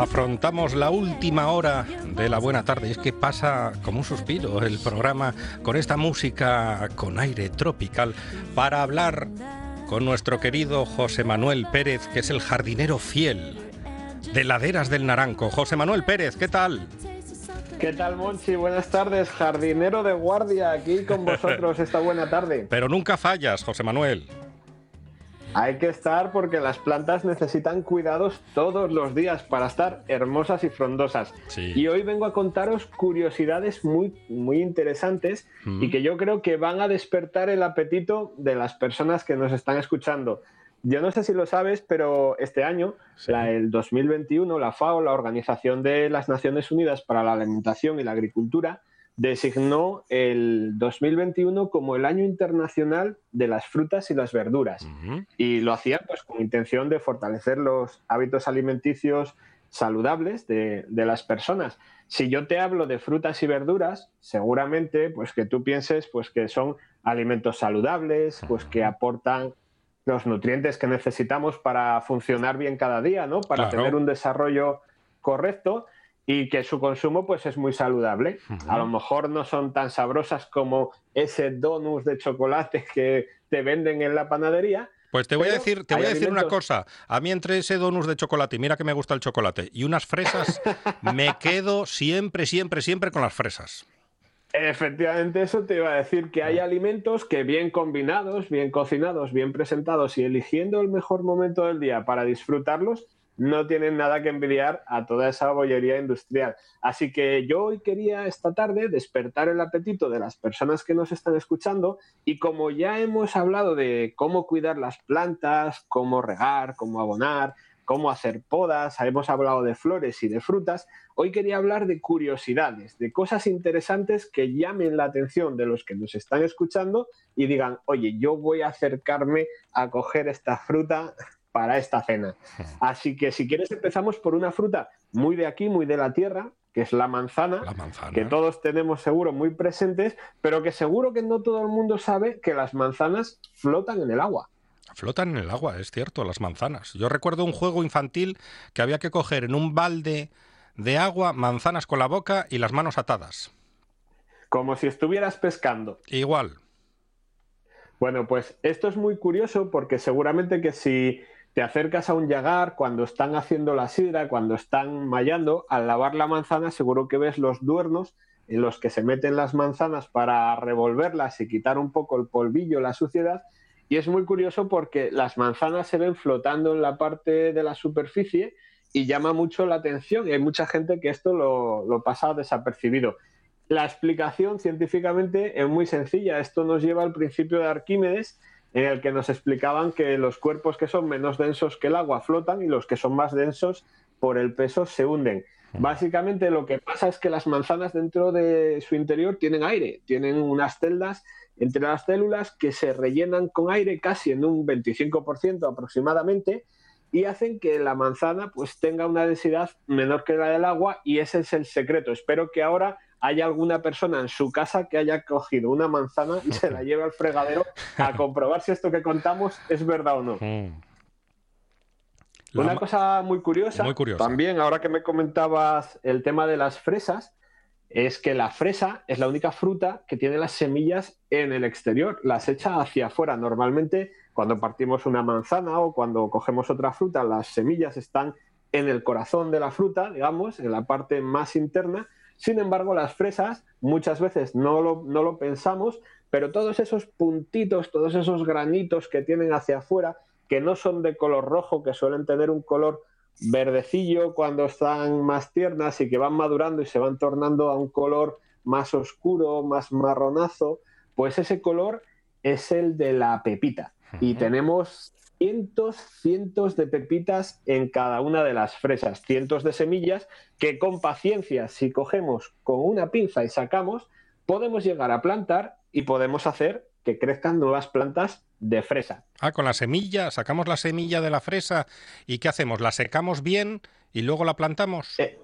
Afrontamos la última hora de la buena tarde. Es que pasa como un suspiro el programa con esta música con aire tropical para hablar con nuestro querido José Manuel Pérez, que es el jardinero fiel de Laderas del Naranco. José Manuel Pérez, ¿qué tal? ¿Qué tal, Monchi? Buenas tardes, jardinero de guardia aquí con vosotros esta buena tarde. Pero nunca fallas, José Manuel. Hay que estar porque las plantas necesitan cuidados todos los días para estar hermosas y frondosas. Y hoy vengo a contaros curiosidades muy, muy interesantes y mm. que yo creo que van a despertar el apetito de las personas que nos están escuchando. Yo no sé si lo sabes, pero este año, el 2021, la FAO, la Organización de las Naciones Unidas para la Alimentación y la Agricultura, designó el 2021 como el año internacional de las frutas y las verduras. Y lo hacía pues con intención de fortalecer los hábitos alimenticios saludables de, las personas. Si yo te hablo de frutas y verduras, seguramente pues que tú pienses pues que son alimentos saludables, pues que aportan los nutrientes que necesitamos para funcionar bien cada día, ¿no? Para tener un desarrollo correcto y que su consumo pues es muy saludable. A lo mejor no son tan sabrosas como ese donus de chocolate que te venden en la panadería. Pues te voy a decir, te voy a decir una cosa. A mí entre ese donus de chocolate, y mira que me gusta el chocolate, y unas fresas, me quedo siempre, siempre, siempre con las fresas. Efectivamente, eso te iba a decir que hay ah. alimentos que bien combinados, bien cocinados, bien presentados y eligiendo el mejor momento del día para disfrutarlos, no tienen nada que envidiar a toda esa bollería industrial. Así que yo hoy quería esta tarde despertar el apetito de las personas que nos están escuchando y como ya hemos hablado de cómo cuidar las plantas, cómo regar, cómo abonar, cómo hacer podas, hemos hablado de flores y de frutas, hoy quería hablar de curiosidades, de cosas interesantes que llamen la atención de los que nos están escuchando y digan, oye, yo voy a acercarme a coger esta fruta para esta cena. Así que si quieres empezamos por una fruta muy de aquí, muy de la tierra, que es la manzana, que todos tenemos seguro muy presentes, pero que seguro que no todo el mundo sabe que las manzanas flotan en el agua. Flotan en el agua, es cierto, las manzanas. Yo recuerdo un juego infantil que había que coger en un balde de agua manzanas con la boca y las manos atadas. Como si estuvieras pescando. Igual. Bueno, pues esto es muy curioso porque seguramente que si te acercas a un yagar cuando están haciendo la sidra, cuando están mallando, al lavar la manzana seguro que ves los duernos en los que se meten las manzanas para revolverlas y quitar un poco el polvillo, la suciedad. Y es muy curioso porque las manzanas se ven flotando en la parte de la superficie y llama mucho la atención y hay mucha gente que esto lo, lo pasa desapercibido. La explicación científicamente es muy sencilla. Esto nos lleva al principio de Arquímedes, en el que nos explicaban que los cuerpos que son menos densos que el agua flotan y los que son más densos por el peso se hunden. Básicamente lo que pasa es que las manzanas dentro de su interior tienen aire, tienen unas celdas entre las células que se rellenan con aire casi en un 25% aproximadamente y hacen que la manzana pues tenga una densidad menor que la del agua y ese es el secreto. Espero que ahora hay alguna persona en su casa que haya cogido una manzana y se la lleve al fregadero a comprobar si esto que contamos es verdad o no. Hmm. Una cosa muy curiosa, también ahora que me comentabas el tema de las fresas, es que la fresa es la única fruta que tiene las semillas en el exterior, las echa hacia afuera. Normalmente cuando partimos una manzana o cuando cogemos otra fruta, las semillas están en el corazón de la fruta, digamos, en la parte más interna, sin embargo, las fresas muchas veces no lo, no lo pensamos, pero todos esos puntitos, todos esos granitos que tienen hacia afuera, que no son de color rojo, que suelen tener un color verdecillo cuando están más tiernas y que van madurando y se van tornando a un color más oscuro, más marronazo, pues ese color es el de la pepita. Y tenemos cientos, cientos de pepitas en cada una de las fresas, cientos de semillas que con paciencia, si cogemos con una pinza y sacamos, podemos llegar a plantar y podemos hacer que crezcan nuevas plantas de fresa. Ah, con la semilla, sacamos la semilla de la fresa y ¿qué hacemos? ¿La secamos bien y luego la plantamos? Eh,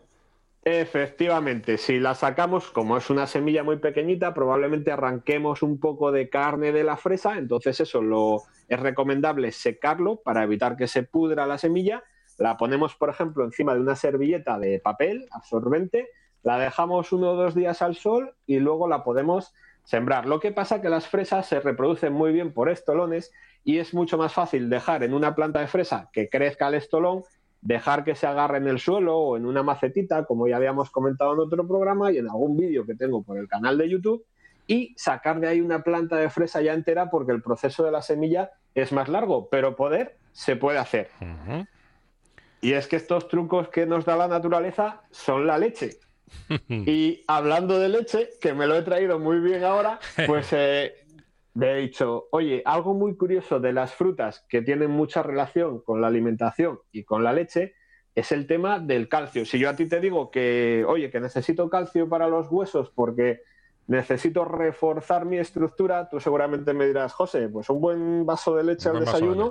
efectivamente, si la sacamos, como es una semilla muy pequeñita, probablemente arranquemos un poco de carne de la fresa, entonces eso lo es recomendable secarlo para evitar que se pudra la semilla. La ponemos, por ejemplo, encima de una servilleta de papel absorbente, la dejamos uno o dos días al sol y luego la podemos sembrar. Lo que pasa que las fresas se reproducen muy bien por estolones y es mucho más fácil dejar en una planta de fresa que crezca el estolón, dejar que se agarre en el suelo o en una macetita, como ya habíamos comentado en otro programa y en algún vídeo que tengo por el canal de YouTube, y sacar de ahí una planta de fresa ya entera porque el proceso de la semilla es más largo, pero poder se puede hacer. Y es que estos trucos que nos da la naturaleza son la leche. y hablando de leche, que me lo he traído muy bien ahora, pues eh, me he dicho, oye, algo muy curioso de las frutas que tienen mucha relación con la alimentación y con la leche es el tema del calcio. Si yo a ti te digo que, oye, que necesito calcio para los huesos porque necesito reforzar mi estructura, tú seguramente me dirás, José, pues un buen vaso de leche al desayuno.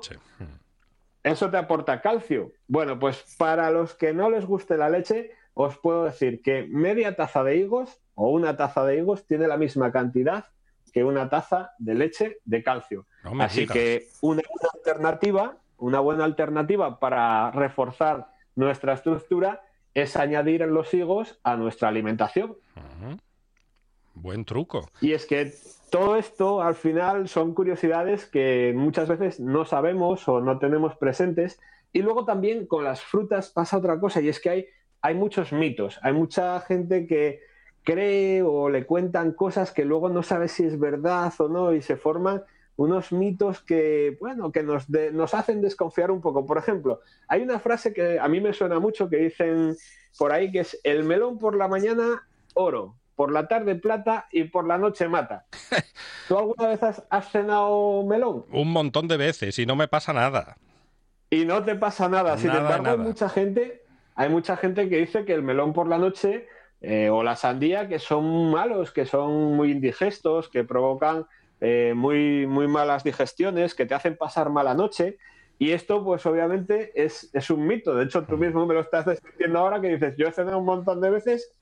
Eso te aporta calcio. Bueno, pues para los que no les guste la leche, os puedo decir que media taza de higos o una taza de higos tiene la misma cantidad que una taza de leche de calcio. Así que una buena alternativa, una buena alternativa para reforzar nuestra estructura es añadir los higos a nuestra alimentación. Buen truco. Y es que todo esto al final son curiosidades que muchas veces no sabemos o no tenemos presentes. Y luego también con las frutas pasa otra cosa y es que hay hay muchos mitos, hay mucha gente que cree o le cuentan cosas que luego no sabe si es verdad o no y se forman unos mitos que, bueno, que nos, nos hacen desconfiar un poco. Por ejemplo, hay una frase que a mí me suena mucho que dicen por ahí que es el melón por la mañana oro, por la tarde plata y por la noche mata. ¿Tú alguna vez has, cenado melón? Un montón de veces y no me pasa nada. Y no te pasa nada. Sin embargo, hay mucha gente hay mucha gente que dice que el melón por la noche eh, o la sandía que son malos, que son muy indigestos, que provocan eh, muy, muy malas digestiones, que te hacen pasar mala noche. Y esto, pues obviamente, es, un mito. De hecho, tú mismo me lo estás describiendo ahora que dices, yo he cenado un montón de veces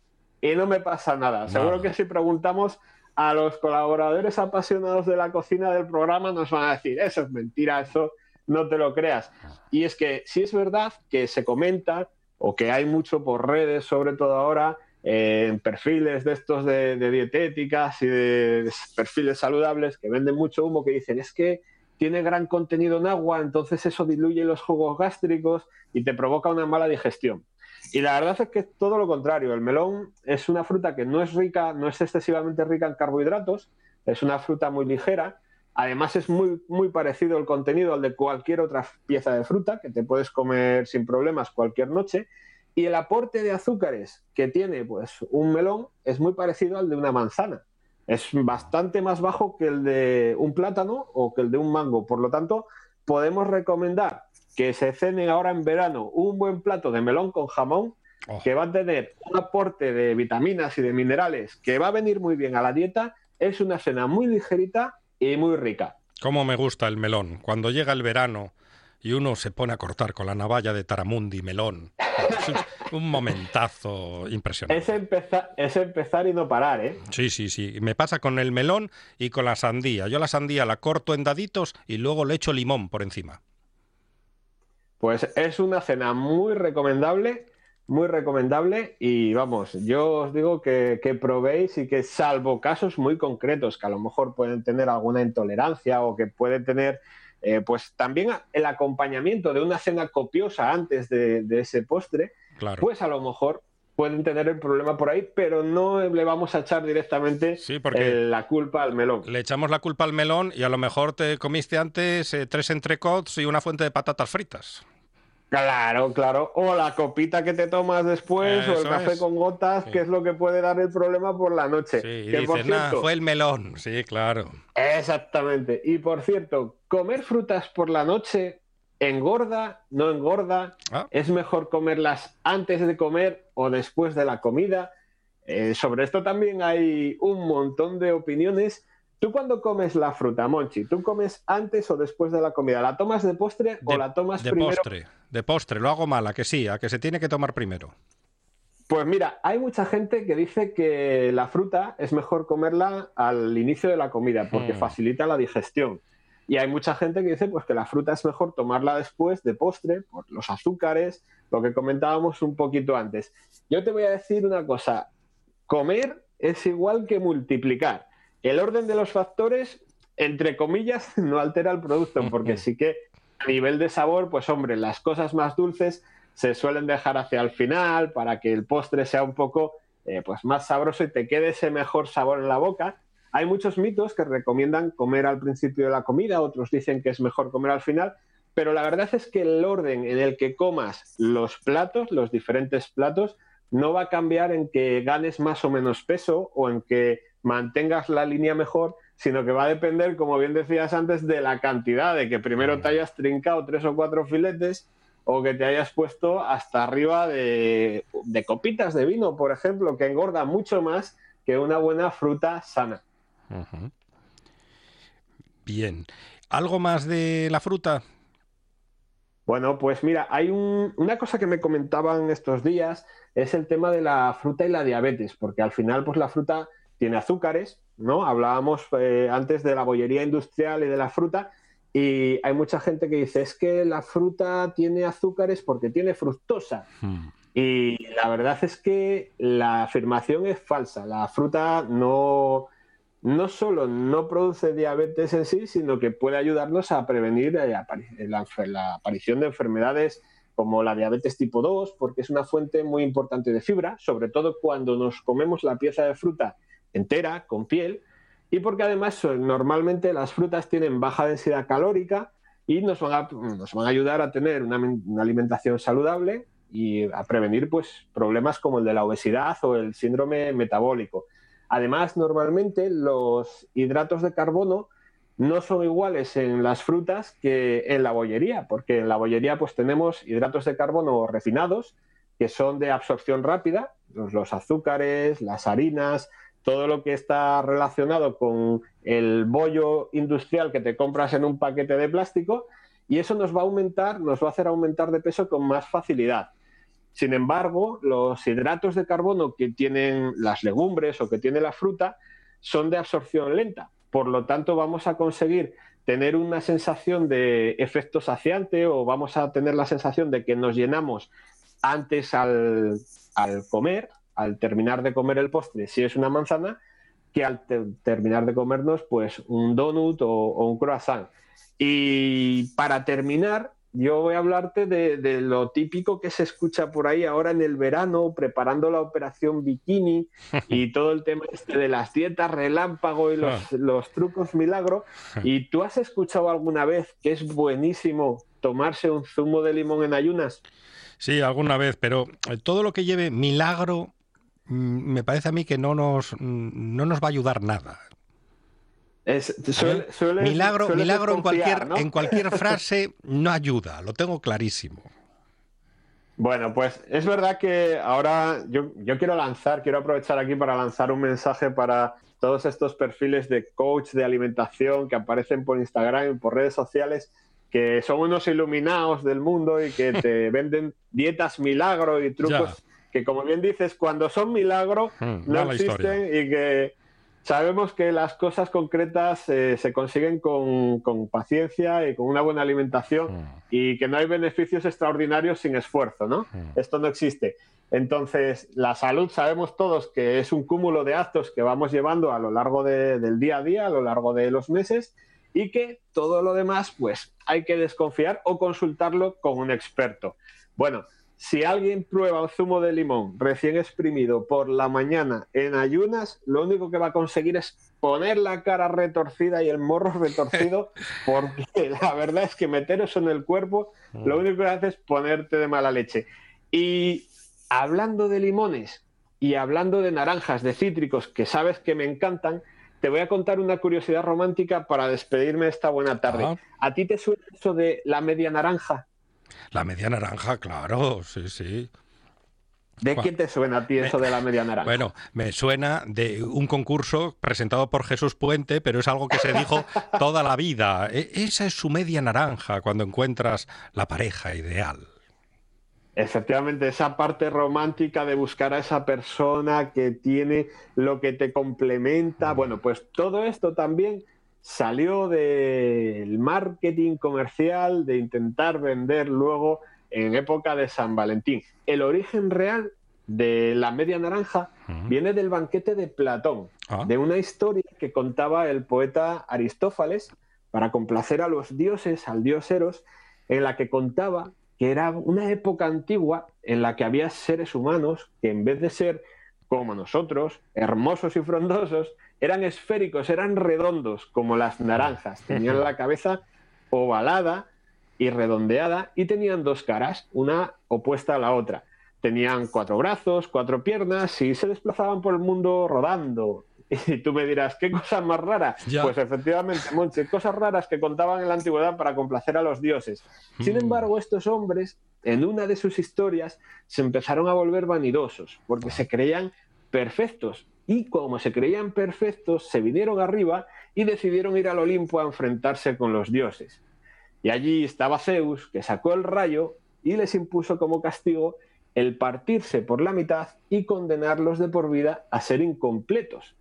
y no me pasa nada. Seguro que si preguntamos a los colaboradores apasionados de la cocina del programa, nos van a decir, eso es mentira, eso no te lo creas. Y es que sí es verdad que se comenta o que hay mucho por redes, sobre todo ahora, en perfiles de estos de, dietéticas y de, perfiles saludables que venden mucho humo, que dicen es que tiene gran contenido en agua, entonces eso diluye los jugos gástricos y te provoca una mala digestión. Y la verdad es que es todo lo contrario. El melón es una fruta que no es rica, no es excesivamente rica en carbohidratos, es una fruta muy ligera Además es muy, muy parecido el contenido al de cualquier otra pieza de fruta que te puedes comer sin problemas cualquier noche. Y el aporte de azúcares que tiene pues, un melón es muy parecido al de una manzana. Es bastante más bajo que el de un plátano o que el de un mango. Por lo tanto, podemos recomendar que se cene ahora en verano un buen plato de melón con jamón oh. que va a tener un aporte de vitaminas y de minerales que va a venir muy bien a la dieta. Es una cena muy ligerita y muy rica. Cómo me gusta el melón. Cuando llega el verano y uno se pone a cortar con la navalla de Taramundi melón. un momentazo impresionante. Es empezar, es empezar y no parar, ¿eh? Sí, sí, sí. Me pasa con el melón y con la sandía. Yo la sandía la corto en daditos y luego le echo limón por encima. Pues es una cena muy recomendable muy recomendable y vamos, yo os digo que, probéis y que salvo casos muy concretos que a lo mejor pueden tener alguna intolerancia o que pueden tener eh, pues también el acompañamiento de una cena copiosa antes de, ese postre, pues a lo mejor pueden tener el problema por ahí, pero no le vamos a echar directamente la culpa al melón. Le echamos la culpa al melón y a lo mejor te comiste antes eh, tres entrecots y una fuente de patatas fritas. Claro, claro. O la copita que te tomas después, o el café con gotas, que es lo que puede dar el problema por la noche. Sí, y dices, fue el melón. Sí, claro. Exactamente. Y por cierto, comer frutas por la noche engorda, no engorda. Ah. Es mejor comerlas antes de comer o después de la comida. Eh, sobre esto también hay un montón de opiniones. ¿Tú cuando comes la fruta, Monchi? ¿Tú comes antes o después de la comida? ¿La tomas de postre o la tomas de primero? De postre, de postre. Lo hago mal, a que sí, a que se tiene que tomar primero. Pues mira, hay mucha gente que dice que la fruta es mejor comerla al inicio de la comida porque hmm. facilita la digestión. Y hay mucha gente que dice pues, que la fruta es mejor tomarla después de postre por los azúcares, lo que comentábamos un poquito antes. Yo te voy a decir una cosa, comer es igual que multiplicar el orden de los factores, entre comillas, no altera el producto, porque sí que a nivel de sabor, pues hombre, las cosas más dulces se suelen dejar hacia el final para que el postre sea un poco eh, pues más sabroso y te quede ese mejor sabor en la boca. Hay muchos mitos que recomiendan comer al principio de la comida, otros dicen que es mejor comer al final, pero la verdad es que el orden en el que comas los platos, los diferentes platos, no va a cambiar en que ganes más o menos peso o en que mantengas la línea mejor, sino que va a depender, como bien decías antes, de la cantidad, de que primero te hayas trincado tres o cuatro filetes o que te hayas puesto hasta arriba de, copitas de vino, por ejemplo, que engorda mucho más que una buena fruta sana. Bien. ¿Algo más de la fruta? Bueno, pues mira, hay una cosa que me comentaban estos días, es el tema de la fruta y la diabetes, porque al final, pues la fruta tiene azúcares, ¿no? Hablábamos eh, antes de la bollería industrial y de la fruta, y hay mucha gente que dice, es que la fruta tiene azúcares porque tiene fructosa. Hmm. Y la verdad es que la afirmación es falsa. La fruta no, no solo no produce diabetes en sí, sino que puede ayudarnos a prevenir eh, la, la aparición de enfermedades como la diabetes tipo 2, porque es una fuente muy importante de fibra, sobre todo cuando nos comemos la pieza de fruta entera, con piel, y porque además normalmente las frutas tienen baja densidad calórica y nos van a, nos van a ayudar a tener una, alimentación saludable y a prevenir pues, problemas como el de la obesidad o el síndrome metabólico. Además, normalmente los hidratos de carbono no son iguales en las frutas que en la bollería, porque en la bollería pues tenemos hidratos de carbono refinados que son de absorción rápida, los azúcares, las harinas, todo lo que está relacionado con el bollo industrial que te compras en un paquete de plástico y eso nos va a aumentar, nos va a hacer aumentar de peso con más facilidad. Sin embargo, los hidratos de carbono que tienen las legumbres o que tiene la fruta son de absorción lenta. Por lo tanto, vamos a conseguir tener una sensación de efecto saciante o vamos a tener la sensación de que nos llenamos antes al, al comer, al terminar de comer el postre, si es una manzana, que al terminar de comernos, pues un donut o, un croissant. Y para terminar, yo voy a hablarte de, lo típico que se escucha por ahí ahora en el verano, preparando la operación bikini y todo el tema este de las dietas relámpago y los, ah. los trucos milagro. ¿Y tú has escuchado alguna vez que es buenísimo tomarse un zumo de limón en ayunas? Sí, alguna vez, pero todo lo que lleve milagro me parece a mí que no nos, mm, no nos va a ayudar nada. Es, milagro milagro en, cualquier, en cualquier frase no ayuda, lo tengo clarísimo. Bueno, pues es verdad que ahora yo, yo, quiero lanzar, quiero aprovechar aquí para lanzar un mensaje para todos estos perfiles de coach de alimentación que aparecen por Instagram y por redes sociales, que son unos iluminados del mundo y que te venden dietas milagro y trucos que como bien dices, cuando son milagros hmm, no existen y que sabemos que las cosas concretas eh, se consiguen con, paciencia y con una buena alimentación hmm. y que no hay beneficios extraordinarios sin esfuerzo, ¿no? Hmm. Esto no existe. Entonces, la salud sabemos todos que es un cúmulo de actos que vamos llevando a lo largo del día a día, a lo largo de los meses, y que todo lo demás, pues hay que desconfiar o consultarlo con un experto. Bueno, si alguien prueba un zumo de limón recién exprimido por la mañana en ayunas, lo único que va a conseguir es poner la cara retorcida y el morro retorcido, porque la verdad es que meter eso en el cuerpo, lo único que hace es ponerte de mala leche. Y hablando de limones y hablando de naranjas, de cítricos, que sabes que me encantan, te voy a contar una curiosidad romántica para despedirme de esta buena tarde. Ah. ¿A ti te suena eso de la media naranja? La media naranja, claro, sí, sí. ¿De quién te suena a ti eso de la media naranja? Bueno, me suena de un concurso presentado por Jesús Puente, pero es algo que se dijo toda la vida. E- esa es su media naranja cuando encuentras la pareja ideal. Efectivamente, esa parte romántica de buscar a esa persona que tiene lo que te complementa. Bueno, pues todo esto también salió del marketing comercial, de intentar vender luego en época de San Valentín. El origen real de la media naranja viene del banquete de Platón, Ah. de una historia que contaba el poeta Aristófanes para complacer a los dioses, al dios Eros, en la que contaba que era una época antigua en la que había seres humanos que en vez de ser como nosotros, hermosos y frondosos, eran esféricos, eran redondos como las naranjas. Tenían la cabeza ovalada y redondeada y tenían dos caras, una opuesta a la otra. Tenían cuatro brazos, cuatro piernas y se desplazaban por el mundo rodando. Y tú me dirás, ¿qué cosas más raras? Ya. Pues efectivamente, Monche, cosas raras que contaban en la antigüedad para complacer a los dioses. Sin Mm. embargo, estos hombres, en una de sus historias, se empezaron a volver vanidosos, porque se creían perfectos. Y como se creían perfectos, se vinieron arriba y decidieron ir al Olimpo a enfrentarse con los dioses. Y allí estaba Zeus, que sacó el rayo y les impuso como castigo el partirse por la mitad y condenarlos de por vida a ser incompletos.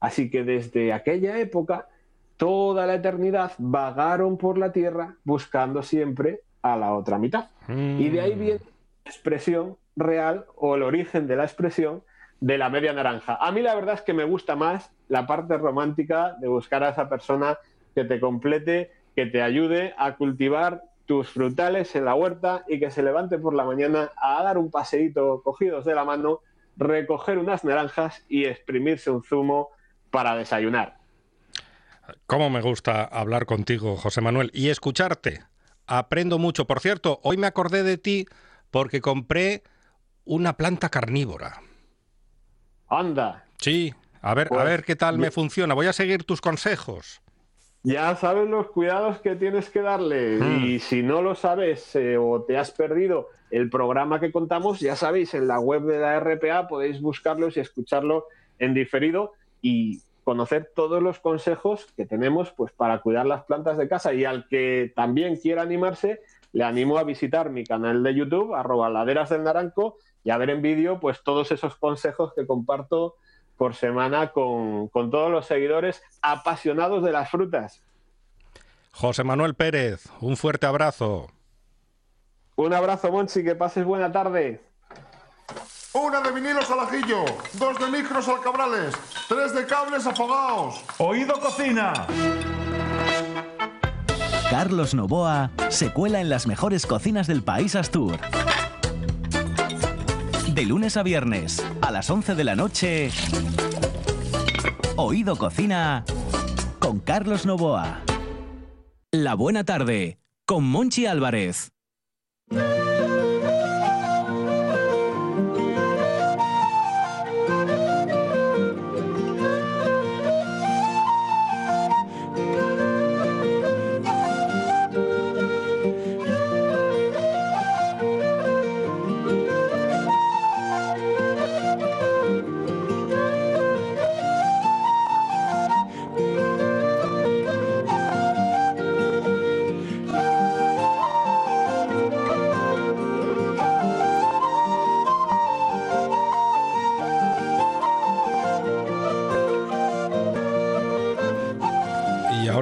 Así que desde aquella época, toda la eternidad vagaron por la tierra buscando siempre a la otra mitad. Y de ahí Mm. viene la expresión real o el origen de la expresión de la media naranja. A mí la verdad es que me gusta más la parte romántica de buscar a esa persona que te complete, que te ayude a cultivar tus frutales en la huerta y que se levante por la mañana a dar un paseíto cogidos de la mano, recoger unas naranjas y exprimirse un zumo para desayunar. Cómo me gusta hablar contigo, José Manuel, y escucharte. Aprendo mucho. Por cierto, hoy me acordé de ti porque compré una planta carnívora. Anda, Sí, a ver, a Pues, ver qué tal me funciona. Voy a seguir tus consejos. Ya sabes los cuidados que tienes que darle Mm. y si no lo sabes eh, o te has perdido el programa que contamos, ya sabéis, en la web de la RPA podéis buscarlos y escucharlo en diferido y conocer todos los consejos que tenemos pues para cuidar las plantas de casa y al que también quiera animarse, le animo a visitar mi canal de YouTube, arroba laderas del naranco, y a ver en vídeo pues todos esos consejos que comparto por semana con, con todos los seguidores apasionados de las frutas. José Manuel Pérez, un fuerte abrazo. Un abrazo, Monchi, que pases buena tarde. Una de vinilos al ajillo, dos de micros al cabrales, tres de cables afogados. Oído Cocina. Carlos Novoa se cuela en las mejores cocinas del país Astur. De lunes a viernes, a las 11 de la noche, Oído Cocina con Carlos Novoa. La buena tarde con Monchi Álvarez.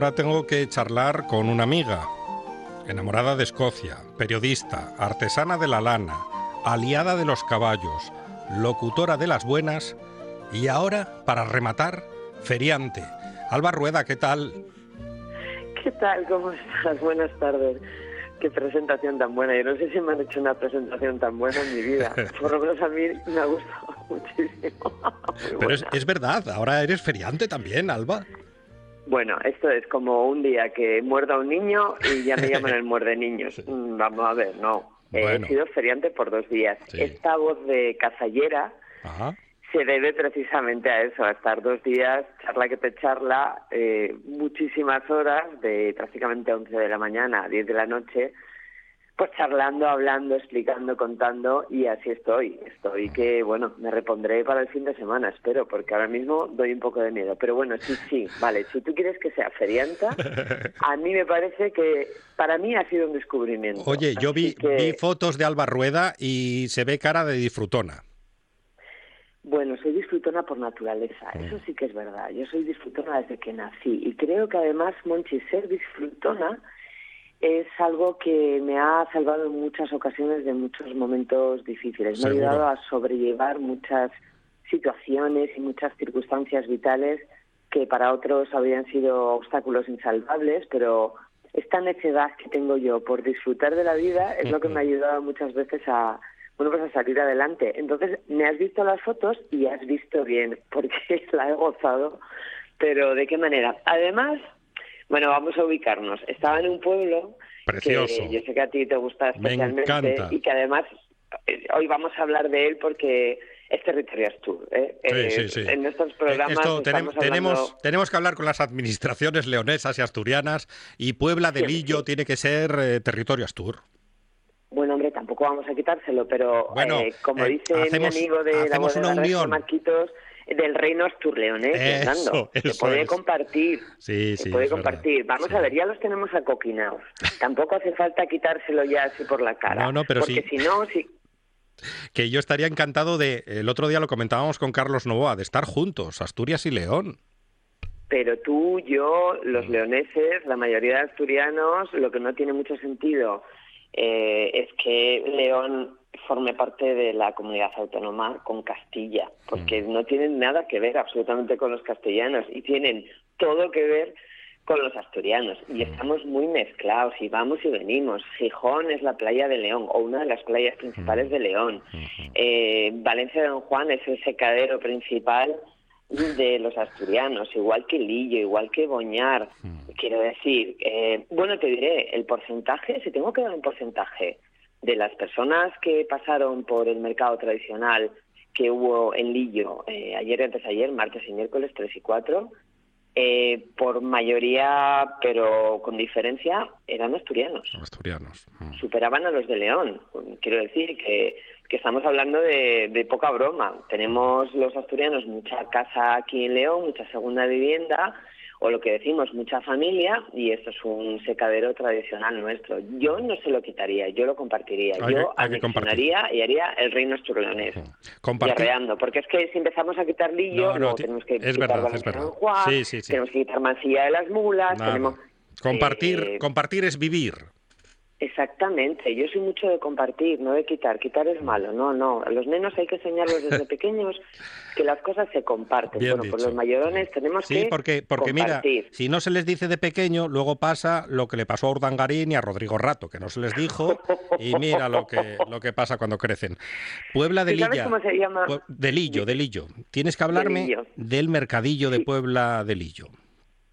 Ahora tengo que charlar con una amiga, enamorada de Escocia, periodista, artesana de la lana, aliada de los caballos, locutora de las buenas y ahora, para rematar, feriante. Alba Rueda, ¿qué tal? ¿Qué tal? ¿Cómo estás? Buenas tardes. Qué presentación tan buena. Yo no sé si me han hecho una presentación tan buena en mi vida. Por lo menos a mí me ha gustado muchísimo. Pero es, es, verdad, ahora eres feriante también, Alba. Bueno, esto es como un día que muerda a un niño y ya me llaman el muerde niños. Mm, vamos a ver, no. He sido feriante por dos días. Esta voz de cazallera se debe precisamente a eso, a estar dos días, charla que te charla, eh, muchísimas horas, de prácticamente 11 de la mañana a 10 de la noche, pues charlando, hablando, explicando, contando y así estoy. Estoy que, bueno, me repondré para el fin de semana, espero, porque ahora mismo doy un poco de miedo. Pero bueno, sí, sí, vale, si tú quieres que sea ferianta, a mí me parece que para mí ha sido un descubrimiento. Oye, yo vi, vi fotos de Alba Rueda y se ve cara de disfrutona. Bueno, soy disfrutona por naturaleza, mm. eso sí que es verdad. Yo soy disfrutona desde que nací y creo que además, Monchi, ser disfrutona es algo que me ha salvado en muchas ocasiones de muchos momentos difíciles. Me ha ayudado a sobrellevar muchas situaciones y muchas circunstancias vitales que para otros habrían sido obstáculos insalvables, pero esta necedad que tengo yo por disfrutar de la vida es lo que me ha ayudado muchas veces a, bueno, pues a salir adelante. Entonces, me has visto las fotos y has visto bien, porque la he gozado, pero ¿de qué manera? Además, bueno, vamos a ubicarnos. Estaba en un pueblo Precioso. que yo sé que a ti te gusta especialmente y que además eh, hoy vamos a hablar de él porque es territorio Astur. ¿eh? Sí, sí, sí. En nuestros programas tenemos, tenemos, tenemos, que hablar con las administraciones leonesas y asturianas y Puebla de Lillo tiene que ser eh, territorio Astur. Bueno, hombre, tampoco vamos a quitárselo, pero bueno, como dice mi amigo de la, una unión. Marquitos, del reino asturleonés, Fernando. Se puede compartir. Sí, se puede compartir. Vamos a ver, ya los tenemos acoquinados. Tampoco hace falta quitárselo ya así por la cara. No, no, pero porque si no, si... Que yo estaría encantado de, el otro día lo comentábamos con Carlos Novoa, de estar juntos, Asturias y León. Pero tú, yo, los leoneses, la mayoría de asturianos, lo que no tiene mucho sentido eh, es que León forme parte de la comunidad autónoma con Castilla, porque mm. no tienen nada que ver absolutamente con los castellanos y tienen todo que ver con los asturianos y mm. estamos muy mezclados y vamos y venimos. Gijón es la playa de León o una de las playas principales mm. de León. Eh, Valencia de Don Juan es el secadero principal de los asturianos, igual que Lillo, igual que Boñar. Quiero decir, eh, bueno, te diré, el porcentaje, si tengo que dar un porcentaje, de las personas que pasaron por el mercado tradicional que hubo en Lillo eh, ayer y antes ayer, martes y miércoles 3 y 4, eh, por mayoría, pero con diferencia, eran asturianos. Asturianos. Mm. Superaban a los de León. Quiero decir que, que estamos hablando de, de, poca broma. Tenemos los asturianos mucha casa aquí en León, mucha segunda vivienda, o lo que decimos, mucha familia, y esto es un secadero tradicional nuestro. Yo no se lo quitaría, yo lo compartiría. yo anexionaría y haría el reino asturleonés. Compartir. porque es que si empezamos a quitar Lillo, no, tenemos que es quitar verdad, es verdad. Juan, tenemos que quitar Mancilla de las Mulas, tenemos... Compartir, eh, compartir es vivir. Exactamente, yo soy mucho de compartir, no de quitar. Quitar es malo, no, no. A los nenos hay que enseñarlos desde pequeños que las cosas se comparten. bueno, por los mayorones tenemos sí, que porque, porque mira, si no se les dice de pequeño, luego pasa lo que le pasó a Urdangarín y a Rodrigo Rato, que no se les dijo, y mira lo que, lo que pasa cuando crecen. Puebla de Lilla. cómo se llama? De Lillo, de Lillo. Tienes que hablarme del mercadillo de Puebla de Lillo.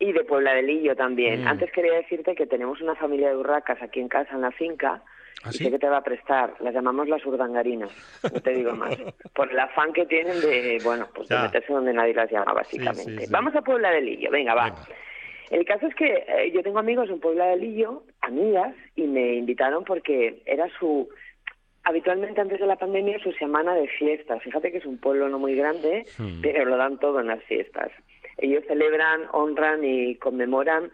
Y de Puebla de Lillo también. Mm. Antes quería decirte que tenemos una familia de urracas aquí en casa, en la finca, ¿Ah, y sé que te va a prestar. Las llamamos las urdangarinas, no te digo más. Por el afán que tienen de, bueno, pues de meterse donde nadie las llama, básicamente. Vamos a Puebla de Lillo, venga, va. El caso es que eh, yo tengo amigos en Puebla de Lillo, amigas, y me invitaron porque era su... Habitualmente antes de la pandemia su semana de fiestas. Fíjate que es un pueblo no muy grande, hmm. pero lo dan todo en las fiestas. Ellos celebran, honran y conmemoran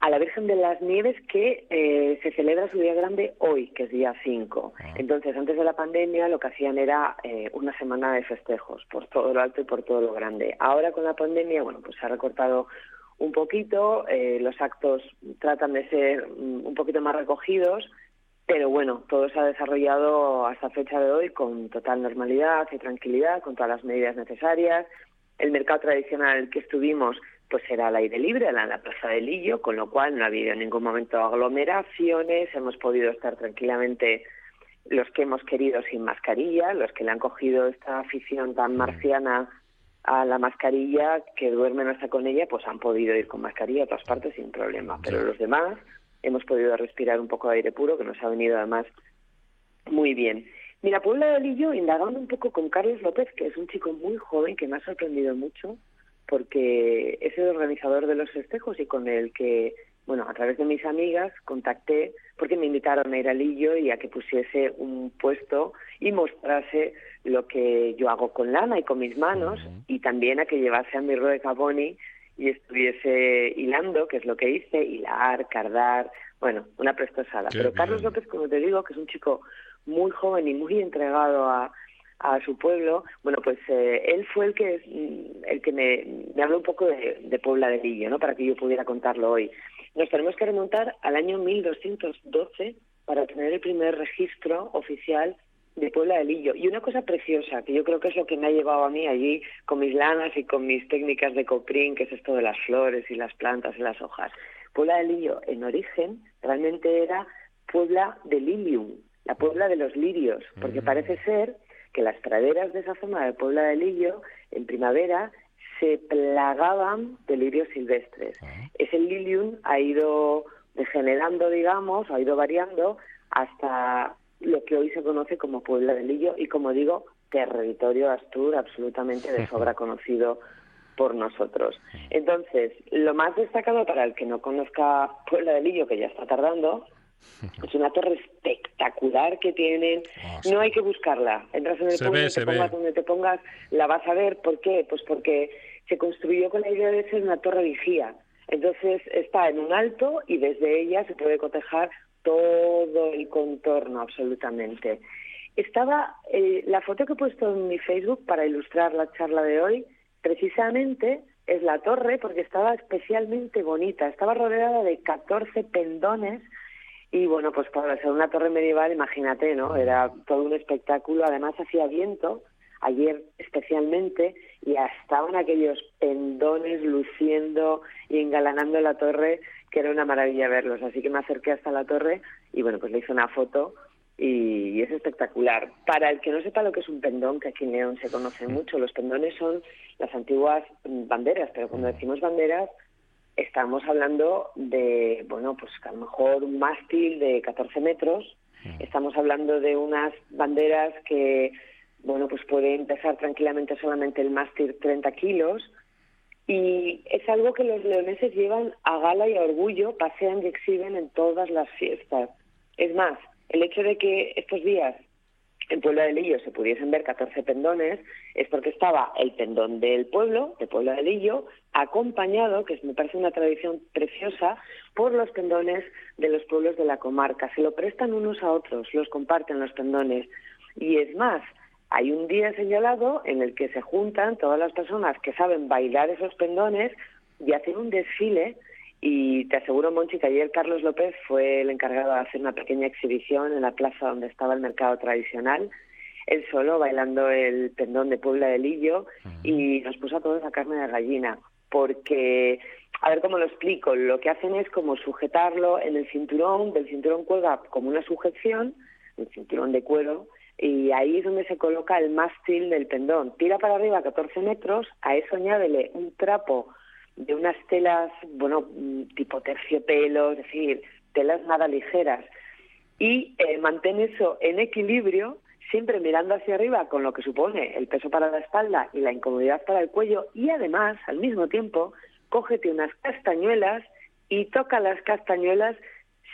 a la Virgen de las Nieves que eh, se celebra su día grande hoy, que es día 5. Ah. Entonces, antes de la pandemia lo que hacían era eh, una semana de festejos por todo lo alto y por todo lo grande. Ahora con la pandemia, bueno, pues se ha recortado un poquito, eh, los actos tratan de ser mm, un poquito más recogidos, pero bueno, todo se ha desarrollado hasta fecha de hoy con total normalidad y tranquilidad, con todas las medidas necesarias, el mercado tradicional que estuvimos pues era al aire libre, en la Plaza de Lillo, con lo cual no ha habido en ningún momento aglomeraciones, hemos podido estar tranquilamente los que hemos querido sin mascarilla, los que le han cogido esta afición tan marciana a la mascarilla, que duermen hasta con ella, pues han podido ir con mascarilla a todas partes sin problema. Pero los demás hemos podido respirar un poco de aire puro, que nos ha venido además muy bien. Mira, Puebla de Lillo, indagando un poco con Carlos López, que es un chico muy joven que me ha sorprendido mucho, porque es el organizador de los festejos y con el que, bueno, a través de mis amigas contacté porque me invitaron a ir a Lillo y a que pusiese un puesto y mostrase lo que yo hago con lana y con mis manos y también a que llevase a mi de Caboni y estuviese hilando, que es lo que hice, hilar, cardar, bueno, una prestosada. Pero Carlos López, como te digo, que es un chico muy joven y muy entregado a, su pueblo, bueno, pues eh, él fue el que mm, el que me, habló un poco de, de, Puebla de Lillo, ¿no? Para que yo pudiera contarlo hoy. Nos tenemos que remontar al año 1212 para tener el primer registro oficial de Puebla de Lillo. Y una cosa preciosa, que yo creo que es lo que me ha llevado a mí allí con mis lanas y con mis técnicas de coprín, que es esto de las flores y las plantas y las hojas. Puebla de Lillo, en origen, realmente era Puebla de Lilium, la Puebla de los lirios, porque parece ser que las praderas de esa zona de Puebla de Lillo, en primavera, se plagaban de lirios silvestres. Ah. Ese lilium ha ido degenerando, digamos, ha ido variando hasta lo que hoy se conoce como Puebla de Lillo y, como digo, territorio Astur absolutamente de sobra conocido por nosotros. Entonces, lo más destacado para el que no conozca Puebla de Lillo, que ya está tardando, es una torre espectacular que tienen. Ah, no hay que buscarla. Entras en el pueblo, te pongas donde te pongas, la vas a ver. ¿Por qué? Pues porque se construyó con la idea de ser una torre vigía. Entonces está en un alto y desde ella se puede cotejar todo el contorno absolutamente. Estaba eh, la foto que he puesto en mi Facebook para ilustrar la charla de hoy, precisamente es la torre porque estaba especialmente bonita. Estaba rodeada de 14 pendones y bueno, pues para ser una torre medieval, imagínate, ¿no? Era todo un espectáculo. Además hacía viento, ayer especialmente, y estaban aquellos pendones luciendo y engalanando la torre, que era una maravilla verlos. Así que me acerqué hasta la torre y bueno, pues le hice una foto y es espectacular. Para el que no sepa lo que es un pendón, que aquí en León se conoce mucho, los pendones son las antiguas banderas, pero cuando decimos banderas estamos hablando de, bueno, pues a lo mejor un mástil de 14 metros, estamos hablando de unas banderas que, bueno, pues pueden pesar tranquilamente solamente el mástil 30 kilos, y es algo que los leoneses llevan a gala y a orgullo, pasean y exhiben en todas las fiestas. Es más, el hecho de que estos días en Puebla de Lillo se pudiesen ver 14 pendones es porque estaba el pendón del pueblo, de Puebla de Lillo, acompañado, que me parece una tradición preciosa, por los pendones de los pueblos de la comarca. Se lo prestan unos a otros, los comparten los pendones. Y es más, hay un día señalado en el que se juntan todas las personas que saben bailar esos pendones y hacen un desfile y te aseguro, Monchi, que ayer Carlos López fue el encargado de hacer una pequeña exhibición en la plaza donde estaba el mercado tradicional, él solo bailando el pendón de Puebla de Lillo y nos puso a todos a carne de gallina, porque, a ver cómo lo explico, lo que hacen es como sujetarlo en el cinturón, del cinturón cuelga como una sujeción, el cinturón de cuero, y ahí es donde se coloca el mástil del pendón. Tira para arriba 14 metros, a eso añádele un trapo de unas telas, bueno, tipo terciopelo, es decir, telas nada ligeras, y eh, mantén eso en equilibrio, siempre mirando hacia arriba, con lo que supone el peso para la espalda y la incomodidad para el cuello, y además, al mismo tiempo, cógete unas castañuelas y toca las castañuelas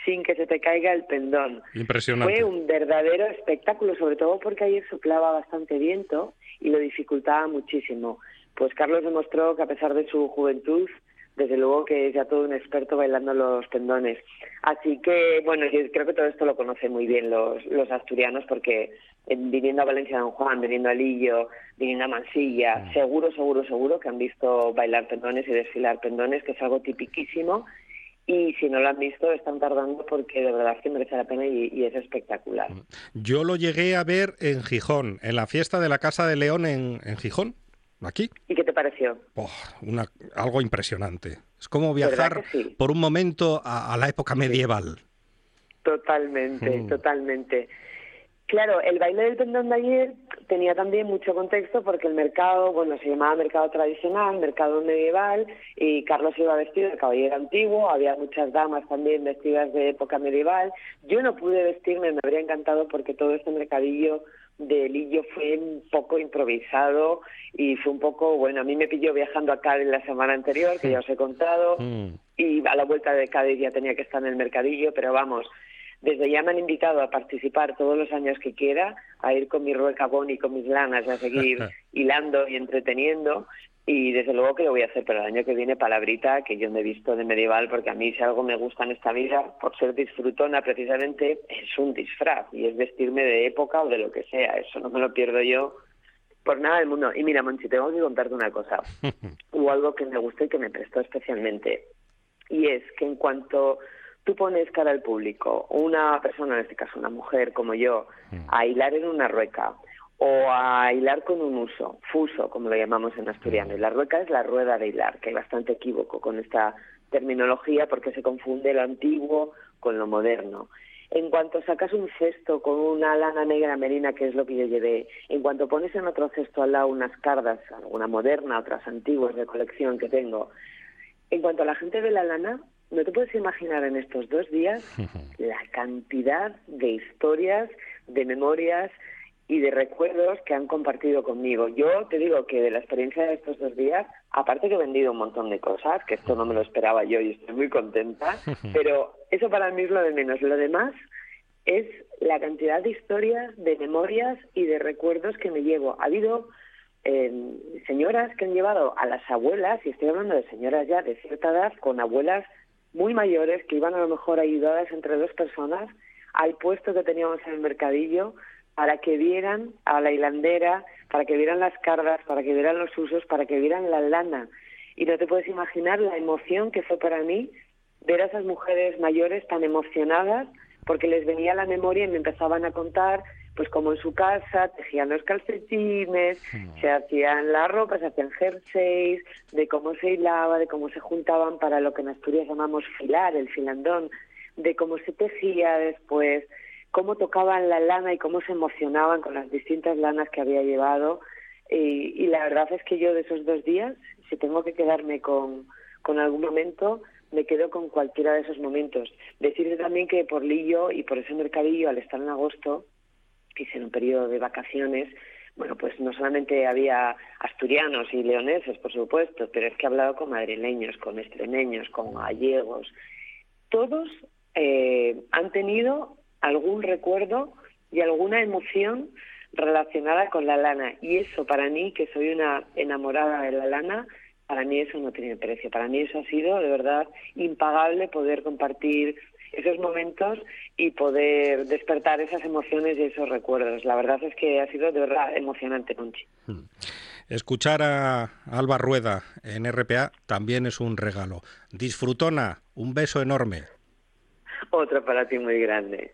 sin que se te caiga el pendón. Impresionante. Fue un verdadero espectáculo, sobre todo porque ayer soplaba bastante viento y lo dificultaba muchísimo pues Carlos demostró que a pesar de su juventud, desde luego que es ya todo un experto bailando los pendones. Así que, bueno, yo creo que todo esto lo conocen muy bien los, los asturianos porque eh, viniendo a Valencia Don Juan, viniendo a Lillo, viniendo a Mansilla, mm. seguro, seguro, seguro que han visto bailar pendones y desfilar pendones, que es algo tipiquísimo. Y si no lo han visto, están tardando porque de verdad que merece la pena y, es espectacular. Yo lo llegué a ver en Gijón, en la fiesta de la Casa de León en Gijón aquí. ¿Y qué te pareció? Oh, algo impresionante. Es como viajar por un momento a, la época medieval. Totalmente, mm. totalmente. Claro, el baile del pendón de ayer tenía también mucho contexto porque el mercado, bueno, se llamaba mercado tradicional, mercado medieval, y Carlos iba vestido de caballero antiguo, había muchas damas también vestidas de época medieval. Yo no pude vestirme, me habría encantado porque todo este mercadillo de Lillo fue un poco improvisado y fue un poco, bueno, a mí me pilló viajando a Cádiz la semana anterior, que ya os he contado, mm. y a la vuelta de Cádiz ya tenía que estar en el mercadillo, pero vamos, desde ya me han invitado a participar todos los años que quiera, a ir con mi ruecabón y con mis lanas a seguir hilando y entreteniendo. Y desde luego que lo voy a hacer, pero el año que viene palabrita que yo me he visto de medieval, porque a mí si algo me gusta en esta vida, por ser disfrutona precisamente, es un disfraz y es vestirme de época o de lo que sea. Eso no me lo pierdo yo por nada del mundo. Y mira, Monchi, tengo que contarte una cosa. Hubo algo que me gustó y que me prestó especialmente. Y es que en cuanto tú pones cara al público, una persona, en este caso una mujer como yo, mm. a hilar en una rueca o a hilar con un uso, fuso, como lo llamamos en asturiano. Y la rueca es la rueda de hilar, que hay bastante equívoco con esta terminología porque se confunde lo antiguo con lo moderno. En cuanto sacas un cesto con una lana negra merina, que es lo que yo llevé, en cuanto pones en otro cesto al lado unas cardas, alguna moderna, otras antiguas de colección que tengo, en cuanto a la gente ve la lana, no te puedes imaginar en estos dos días la cantidad de historias, de memorias y de recuerdos que han compartido conmigo. Yo te digo que de la experiencia de estos dos días, aparte que he vendido un montón de cosas, que esto no me lo esperaba yo y estoy muy contenta, pero eso para mí es lo de menos. Lo demás es la cantidad de historias, de memorias y de recuerdos que me llevo. Ha habido eh, señoras que han llevado a las abuelas, y estoy hablando de señoras ya de cierta edad, con abuelas muy mayores que iban a lo mejor ayudadas entre dos personas al puesto que teníamos en el mercadillo para que vieran a la hilandera, para que vieran las cargas, para que vieran los usos, para que vieran la lana. Y no te puedes imaginar la emoción que fue para mí ver a esas mujeres mayores tan emocionadas porque les venía a la memoria y me empezaban a contar pues como en su casa tejían los calcetines, se hacían la ropa, se hacían jerseys, de cómo se hilaba, de cómo se juntaban para lo que en Asturias llamamos filar, el filandón, de cómo se tejía después, cómo tocaban la lana y cómo se emocionaban con las distintas lanas que había llevado. Y, y la verdad es que yo de esos dos días, si tengo que quedarme con, con algún momento, me quedo con cualquiera de esos momentos. Decirte también que por Lillo y por ese mercadillo, al estar en agosto, que en un periodo de vacaciones, bueno, pues no solamente había asturianos y leoneses, por supuesto, pero es que he hablado con madrileños, con extremeños, con gallegos. Todos eh, han tenido algún recuerdo y alguna emoción relacionada con la lana. Y eso para mí, que soy una enamorada de la lana, para mí eso no tiene precio. Para mí eso ha sido de verdad impagable poder compartir esos momentos y poder despertar esas emociones y esos recuerdos. La verdad es que ha sido de verdad emocionante, Conchi. Hmm. Escuchar a Alba Rueda en RPA también es un regalo. Disfrutona, un beso enorme. Otro para ti muy grande.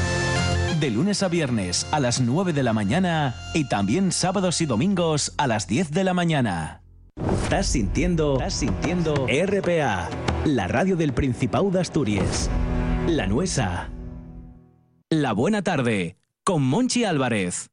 De lunes a viernes a las 9 de la mañana y también sábados y domingos a las 10 de la mañana. Estás sintiendo, estás sintiendo RPA, la radio del Principado de Asturias. La Nuesa. La Buena Tarde, con Monchi Álvarez.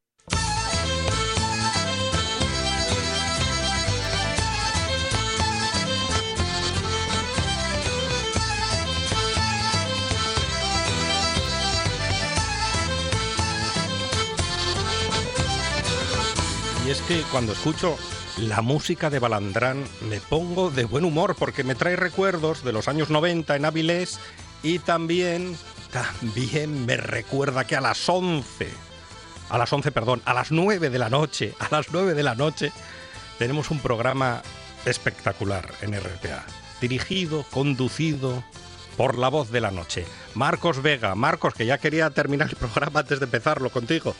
Y es que cuando escucho la música de Balandrán me pongo de buen humor porque me trae recuerdos de los años 90 en Avilés y también, también me recuerda que a las 11, a las 11, perdón, a las 9 de la noche, a las 9 de la noche tenemos un programa espectacular en RPA. Dirigido, conducido por la voz de la noche. Marcos Vega. Marcos, que ya quería terminar el programa antes de empezarlo contigo.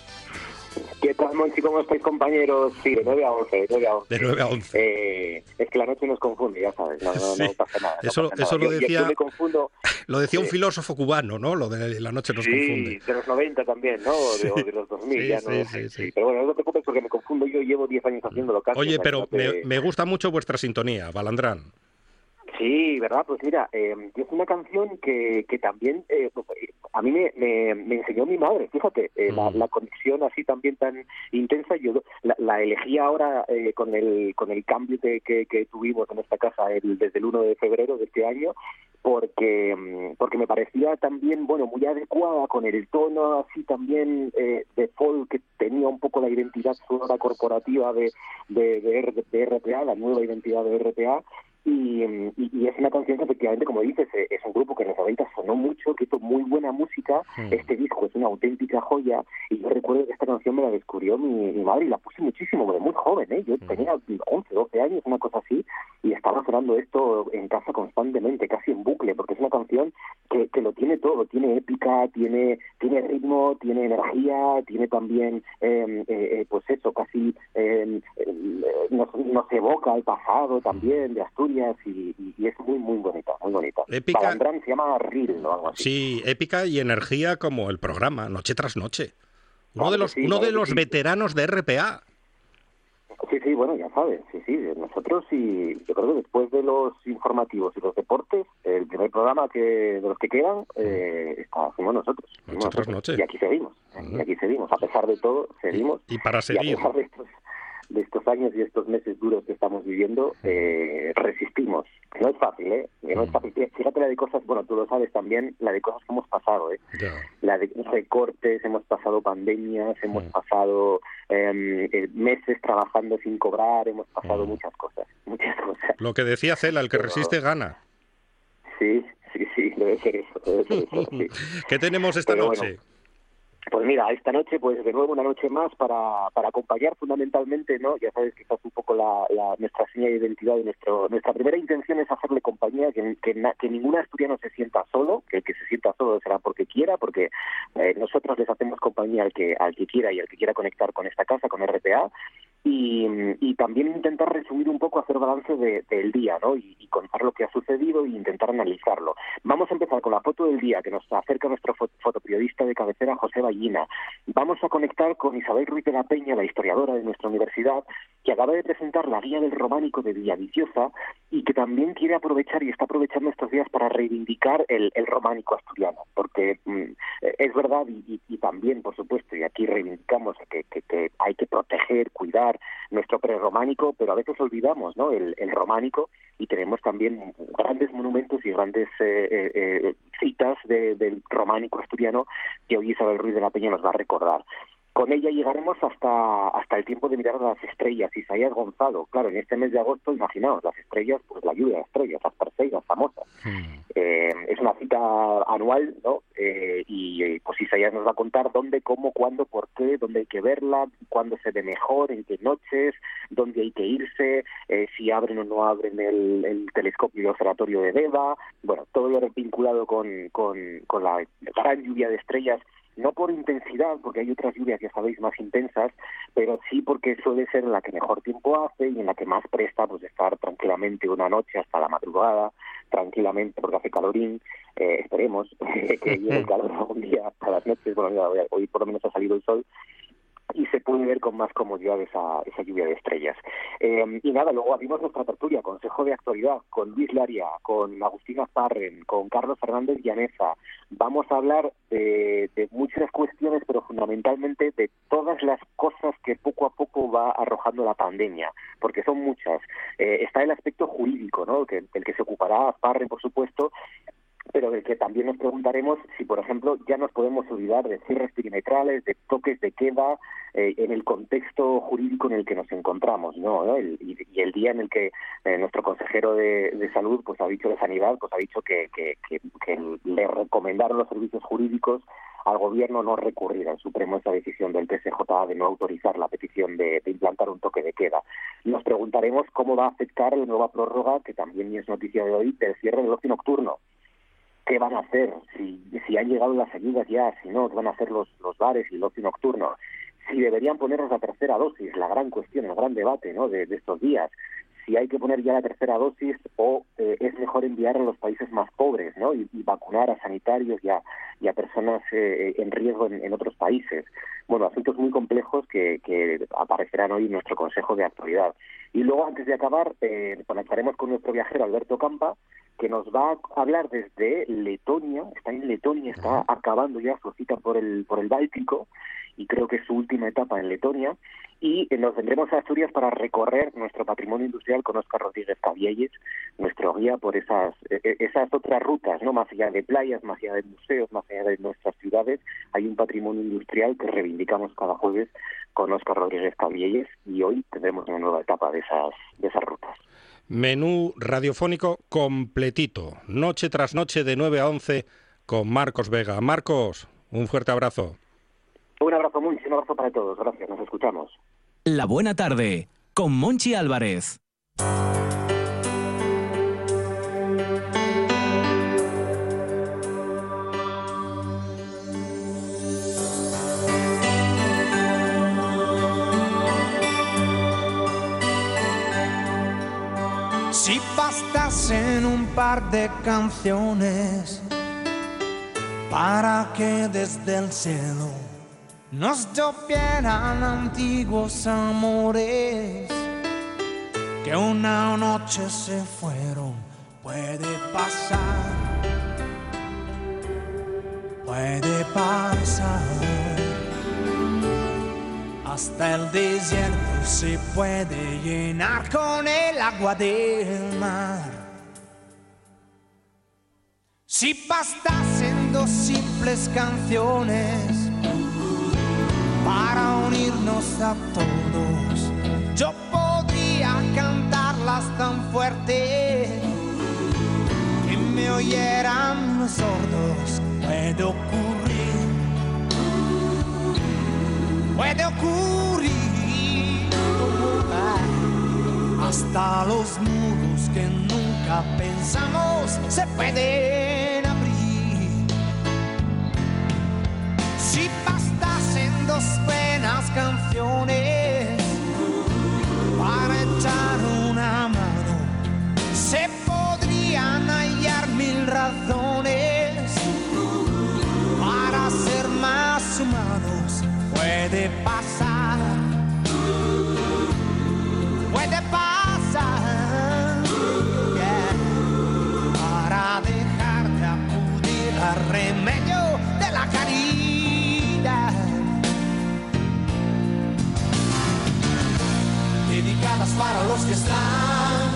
¿Qué tal, Monchi? ¿Cómo estáis, compañeros? Sí, de 9 a 11. De 9 a 11. De 9 a 11. Eh, es que la noche nos confunde, ya sabes. No, no, no pasa nada. Eso, no pasa eso nada. lo Yo- yo decía, me confundo. lo decía un Sí. filósofo cubano, ¿no? Lo de la noche nos sí, confunde. de los 90 también, ¿no? De, o de los 2000, Sí, ya sí, no sí, sí. Pero bueno, no te preocupes porque me confundo. Yo llevo 10 años haciéndolo casi. Oye, pero me, me gusta mucho vuestra sintonía, Balandrán. Sí, ¿verdad? Pues mira, eh, es una canción que, que también eh, a mí me, me, me enseñó mi madre, fíjate, eh, la, Mm. la conexión así también tan intensa, yo la, la elegí ahora eh, con el con el cambio que, que, que tuvimos en esta casa el- desde el 1 de febrero de este año, porque mm, porque me parecía también, bueno, muy adecuada con el tono así también eh, de folk que tenía un poco la identidad sonora corporativa de, de, de, de RPA, la nueva identidad de RPA, y, y- y es una canción que efectivamente, como dices, eh, es un grupo que en los 90 sonó mucho, que hizo muy buena música. Mm. Este disco es una auténtica joya. Y yo recuerdo que esta canción me la descubrió mi, mi madre y la puse muchísimo, de muy joven. ¿eh? Yo Mm. tenía 11, 12 años, una cosa así, y estaba sonando esto en casa constantemente, casi en bucle, porque es una canción que, que lo tiene todo. Tiene épica, tiene, tiene ritmo, tiene energía, tiene también, eh, eh, eh, pues eso, casi eh, nos, nos evoca al pasado también de Asturias y, y- y es muy, muy bonita, muy bonita. Épica. Se llama Reel o algo así. Sí, épica y energía como el programa, noche tras noche. Uno Claro de los, sí, uno claro de los sí. veteranos de RPA. Sí, sí, bueno, ya sabes, sí, sí, nosotros y yo creo que después de los informativos y los deportes, el primer programa que de los que quedan eh, está, fuimos nosotros. fuimos nosotros. noche. Y aquí seguimos, y aquí seguimos, a pesar de todo, seguimos. Y para Y a seguir. pesar de estos, de estos años y estos meses duros que estamos viviendo, eh, resistimos. No es fácil, ¿eh? No es fácil. Fíjate la de cosas, bueno, tú lo sabes también, la de cosas que hemos pasado, ¿eh? La de recortes, hemos pasado pandemias, hemos Mm. pasado eh, eh, meses trabajando sin cobrar, hemos pasado Mm. muchas cosas, muchas cosas. Lo que decía Cela, el que Pero- resiste gana. Sí, sí, sí, debe ser eso, debe ser eso, sí. ¿Qué tenemos esta Pero noche? bueno, Pues mira, esta noche, pues de nuevo una noche más para, para acompañar fundamentalmente, ¿no? Ya sabes que es un poco la, nuestra seña de identidad y nuestro, nuestra primera intención es hacerle compañía, que, que, que ningún asturiano se sienta solo, que el que se sienta solo será porque quiera, porque eh, nosotros les hacemos compañía al que, al que quiera y al que quiera conectar con esta casa, con RPA, y, y también intentar resumir un poco, hacer balance de- del día, ¿no? Y, contar lo que ha sucedido e intentar analizarlo. Vamos a empezar con la foto del día que nos acerca nuestro fo- fotoperiodista de cabecera, José Vamos a conectar con Isabel Ruiz de la Peña, la historiadora de nuestra universidad, que acaba de presentar la guía del románico de Villaviciosa y que también quiere aprovechar y está aprovechando estos días para reivindicar el, el románico asturiano, porque mm, eh, es verdad y, y- también, por supuesto, y aquí reivindicamos que hay que proteger, cuidar nuestro prerrománico, pero a veces olvidamos ¿no? el, el románico y tenemos también grandes monumentos y grandes eh, eh, eh, citas de- del románico asturiano que hoy Isabel Ruiz de la Peña nos va a recordar. Con ella llegaremos hasta hasta el tiempo de mirar las estrellas. Isaías Gonzalo, claro, en este mes de agosto, imaginaos, las estrellas, pues la lluvia de estrellas, las perseidas famosas. Mm. Eh, es una cita anual, ¿no? Eh, y eh, pues Isaías nos va a contar dónde, cómo, cuándo, por qué, dónde hay que verla, cuándo se ve mejor, en qué noches, dónde hay que irse, eh, si abren o no abren el, el telescopio y el observatorio de Deva, bueno, todo lo vinculado con, con, con la gran lluvia de estrellas no por intensidad, porque hay otras lluvias, ya sabéis, más intensas, pero sí porque suele ser la que mejor tiempo hace y en la que más presta pues estar tranquilamente una noche hasta la madrugada, tranquilamente porque hace calorín, eh, esperemos que llegue el calor algún día a las noches, bueno, mira, hoy por lo menos ha salido el sol, y se puede ver con más comodidad esa, esa lluvia de estrellas. Eh, y nada, luego abrimos nuestra tertulia, Consejo de Actualidad, con Luis Laria, con Agustina Farren, con Carlos Fernández Llaneza. Vamos a hablar de, de muchas cuestiones, pero fundamentalmente de todas las cosas que poco a poco va arrojando la pandemia, porque son muchas. Eh, está el aspecto jurídico, ¿no? que, del que se ocupará Farren, por supuesto, pero del que también nos preguntaremos si, por ejemplo, ya nos podemos olvidar de cierres perimetrales, de toques de queda, eh, en el contexto jurídico en el que nos encontramos, ¿no? y, el día en el que eh, nuestro consejero de, de salud, pues ha dicho de sanidad, pues ha dicho que, que, le recomendaron los servicios jurídicos al gobierno no recurrir al Supremo esa decisión del TSJ de no autorizar la petición de, implantar un toque de queda. Nos preguntaremos cómo va a afectar la nueva prórroga, que también es noticia de hoy, del cierre del ocio nocturno. ¿Qué van a hacer? Si, si han llegado las ayudas ya, si no, ¿qué van a hacer los, los bares y el ocio nocturno? Si deberían ponernos la tercera dosis, la gran cuestión, el gran debate ¿no? de estos días si hay que poner ya la tercera dosis o eh, es mejor enviar a los países más pobres ¿no? y, vacunar a sanitarios y a, personas eh, en riesgo en, otros países. Bueno, asuntos muy complejos que, aparecerán hoy en nuestro Consejo de Actualidad. Y luego, antes de acabar, eh, conectaremos con nuestro viajero Alberto Campa, que nos va a hablar desde Letonia, está en Letonia, está acabando ya su cita por el, por el Báltico, y creo que es su última etapa en Letonia, y nos vendremos a Asturias para recorrer nuestro patrimonio industrial con Oscar Rodríguez Cabielles, nuestro guía por esas, e, e, esas otras rutas, no más allá de playas, más allá de museos, más allá de nuestras ciudades, hay un patrimonio industrial que reivindicamos cada jueves con Oscar Rodríguez Cabielles y hoy tendremos una nueva etapa de esas, de esas rutas. Menú radiofónico completito, noche tras noche de 9 a 11 con Marcos Vega. Marcos, un fuerte abrazo. Un abrazo, muy, un abrazo para todos. Gracias, nos escuchamos. La buena tarde, con Monchi Álvarez. Si bastas en un par de canciones para que desde el cielo nos llovieran antiguos amores que una noche se fueron. Puede pasar, puede pasar. Hasta el desierto se puede llenar con el agua del mar. Si bastasen dos simples canciones para unirnos a todos. Yo podría cantarlas tan fuerte que me oyeran los sordos. Puede ocurrir, puede ocurrir. Hasta los muros que nunca pensamos se pueden para echar una mano. Se podrían hallar mil razones para ser más humanos. Puede pasar, los que están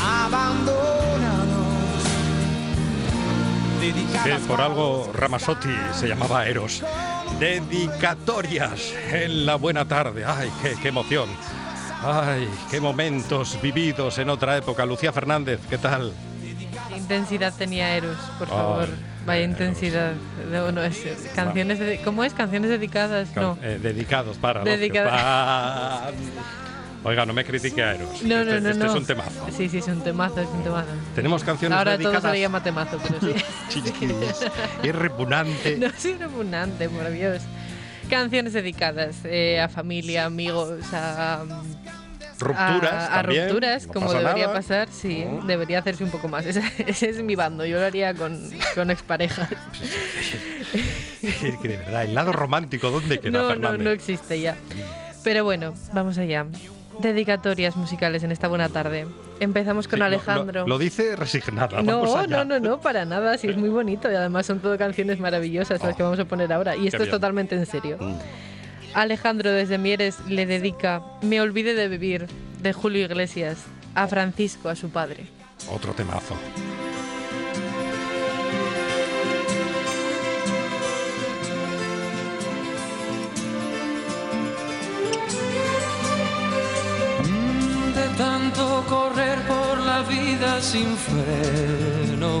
abandonados. Que por algo Ramasotti se llamaba Eros. Dedicatorias en la buena tarde. ¡Ay, qué, qué emoción! ¡Ay, qué momentos vividos en otra época! Lucía Fernández, ¿qué tal? ¿Qué intensidad tenía Eros, por favor? Vaya intensidad. No, es, canciones ¿Cómo es? ¿Canciones dedicadas? no. Eh, dedicados para Dedicados. Oiga, no me critique a Eros. No, no, este, no. Este es un temazo. Sí, sí, es un temazo, es un temazo. Tenemos canciones Ahora dedicadas. Ahora todo se le llama temazo, pero sí. es repugnante. No, sí, repugnante, por Dios. Canciones dedicadas eh, a familia, amigos, a rupturas. A, rupturas, como debería pasar, sí, debería hacerse un poco más. Ese, es mi bando, yo lo haría con, con exparejas. de verdad, el lado romántico, ¿dónde queda no, No, no existe ya. Pero bueno, vamos allá. Dedicatorias musicales en esta buena tarde. Empezamos con Alejandro. Lo, dice resignada. No, no, no, no, para nada. Sí, es muy bonito y además son todo canciones maravillosas las que vamos a poner ahora. Y esto es totalmente en serio. Mm. Alejandro desde Mieres le dedica Me olvide de vivir de Julio Iglesias a Francisco, a su padre. Otro temazo. De tanto correr por la vida sin freno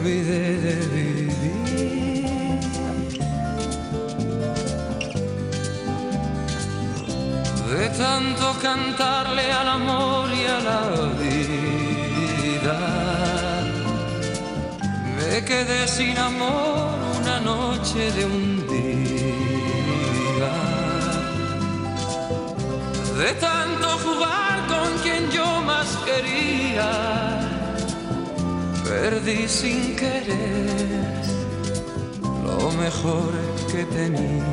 Olvidé de vivir. De tanto cantarle al amor y a la vida. Me quedé sin amor una noche de un día. De tanto jugar con quien yo más quería, perdí sin querer lo mejor que tenía.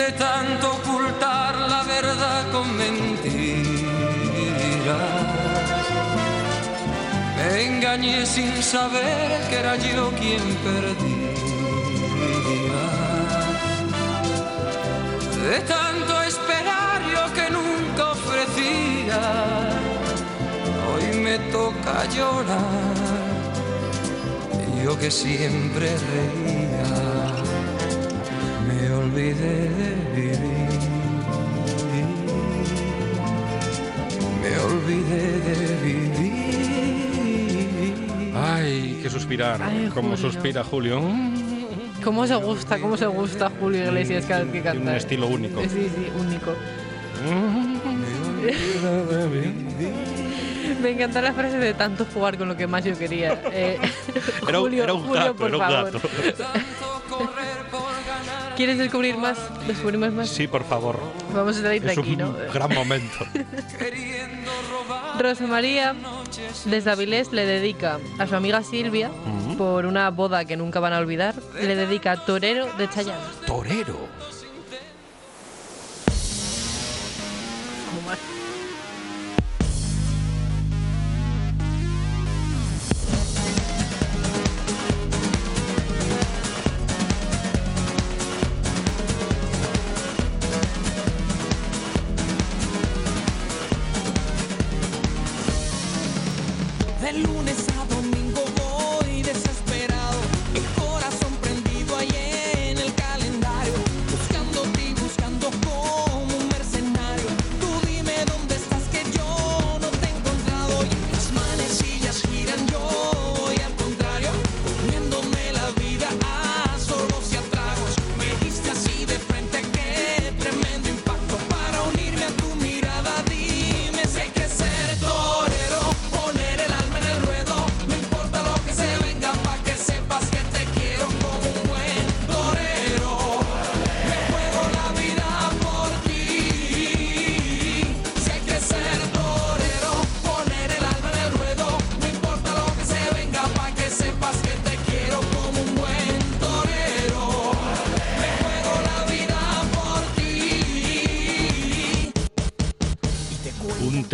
De tanto ocultar la verdad con mentiras, me engañé sin saber que era yo quien perdía. De me toca llorar. Yo que siempre reía, me olvidé de vivir. Me olvidé de vivir. Ay, que suspirar. Ay, Como Julio. suspira Julio. ¿Cómo se gusta, cómo se gusta Julio Iglesias cada vez que Tiene canta? un estilo único. Sí, sí, único. Me encanta la frase de tanto jugar con lo que más yo quería. Eh, Era, un- Julio, era un Julio, gato, por era un gato. ¿Quieres descubrir más? ¿Descubrimos más? Sí, por favor. Vamos a salir de Es aquí, un ¿no? gran momento. Rosa María desde Avilés le dedica a su amiga Silvia por una boda que nunca van a olvidar. Le dedica Torero de Chayanne. Torero.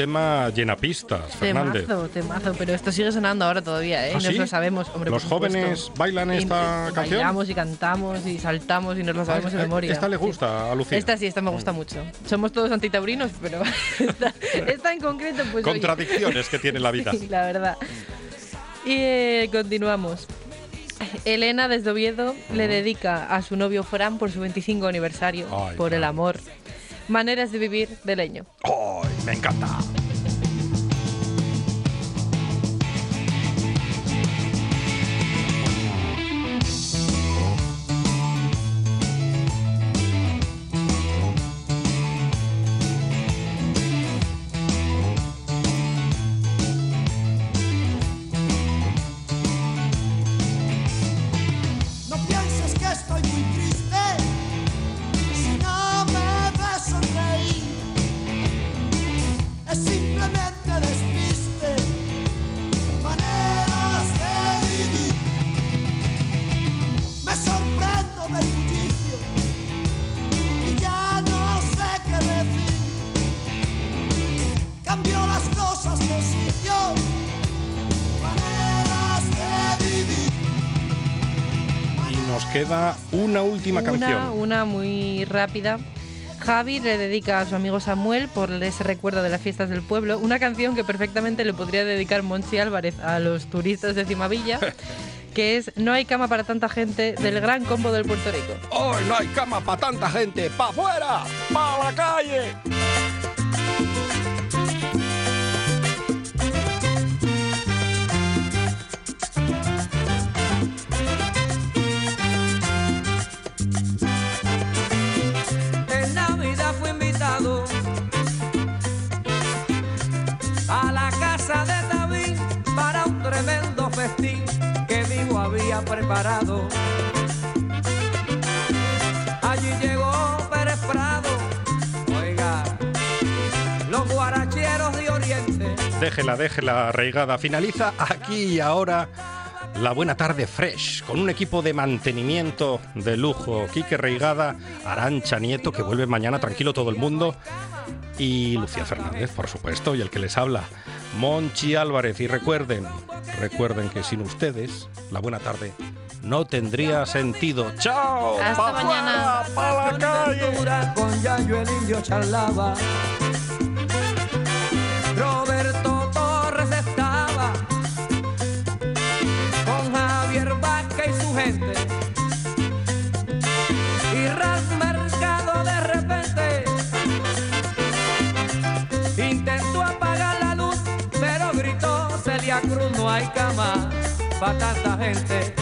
Tema llena pistas, Fernández. Temazo, temazo, pero esto sigue sonando ahora todavía, ¿eh? ¿Ah, Nos sí? lo sabemos, hombre. ¿Los supuesto. jóvenes bailan esta y canción? Bailamos y cantamos y saltamos y nos lo sabemos de Ah, memoria. Esta le Sí. gusta a Lucía. Esta sí, esta me gusta mucho. Somos todos antitaurinos, pero esta, esta en concreto, pues. oye. Contradicciones que tiene la vida. Sí, la verdad. Y eh, continuamos. Elena desde Oviedo le dedica a su novio Fran por su 25 aniversario, Ay, por el amor. Maneras de vivir de leño. ¡Ay, me encanta! Una última canción. Una muy rápida. Javi le dedica a su amigo Samuel por ese recuerdo de las fiestas del pueblo una canción que perfectamente le podría dedicar Monchi Álvarez a los turistas de Cimavilla, que es No hay cama para tanta gente del gran combo del Puerto Rico. ¡Hoy no hay cama para tanta gente! ¡Pa' afuera! ¡Pa' la calle! Allí llegó Pérez Prado, oiga, los guaracheros de Oriente. Déjela, déjela, reigada. Finaliza aquí y ahora. La buena tarde fresh, con un equipo de mantenimiento de lujo. Quique Reigada, Arancha Nieto, que vuelve mañana, tranquilo todo el mundo. Y Lucía Fernández, por supuesto, y el que les habla, Monchi Álvarez. Y recuerden, recuerden que sin ustedes, la buena tarde no tendría sentido. ¡Chao! Hasta mañana. ¡Para la calle! Hay cama para tanta gente.